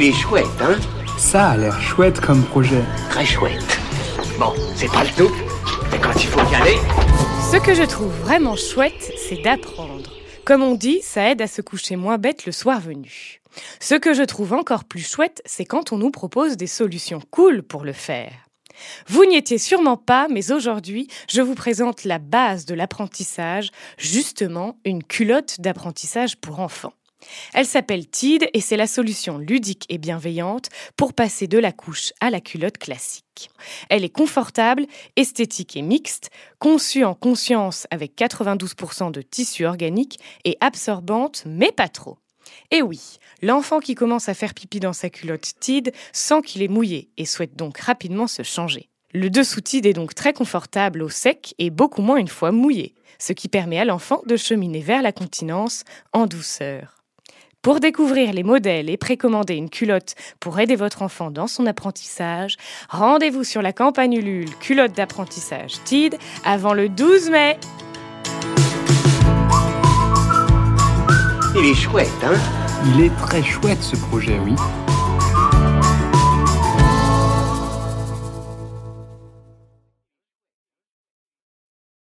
Il est chouette, hein Ça a l'air chouette comme projet. Très chouette. Bon, c'est pas le tout, mais quand il faut y aller... Ce que je trouve vraiment chouette, c'est d'apprendre. Comme on dit, ça aide à se coucher moins bête le soir venu. Ce que je trouve encore plus chouette, c'est quand on nous propose des solutions cool pour le faire. Vous n'y étiez sûrement pas, mais aujourd'hui, je vous présente la base de l'apprentissage, justement une culotte d'apprentissage pour enfants. Elle s'appelle Tide et c'est la solution ludique et bienveillante pour passer de la couche à la culotte classique. Elle est confortable, esthétique et mixte, conçue en conscience avec 92% de tissu organique et absorbante, mais pas trop. Et oui, l'enfant qui commence à faire pipi dans sa culotte Tide sent qu'il est mouillé et souhaite donc rapidement se changer. Le dessous Tide est donc très confortable au sec et beaucoup moins une fois mouillé, ce qui permet à l'enfant de cheminer vers la continence en douceur. Pour découvrir les modèles et précommander une culotte pour aider votre enfant dans son apprentissage, rendez-vous sur la campagne Ulule culotte d'apprentissage TID avant le 12 mai. Il est chouette, hein? Il est très chouette ce projet, oui.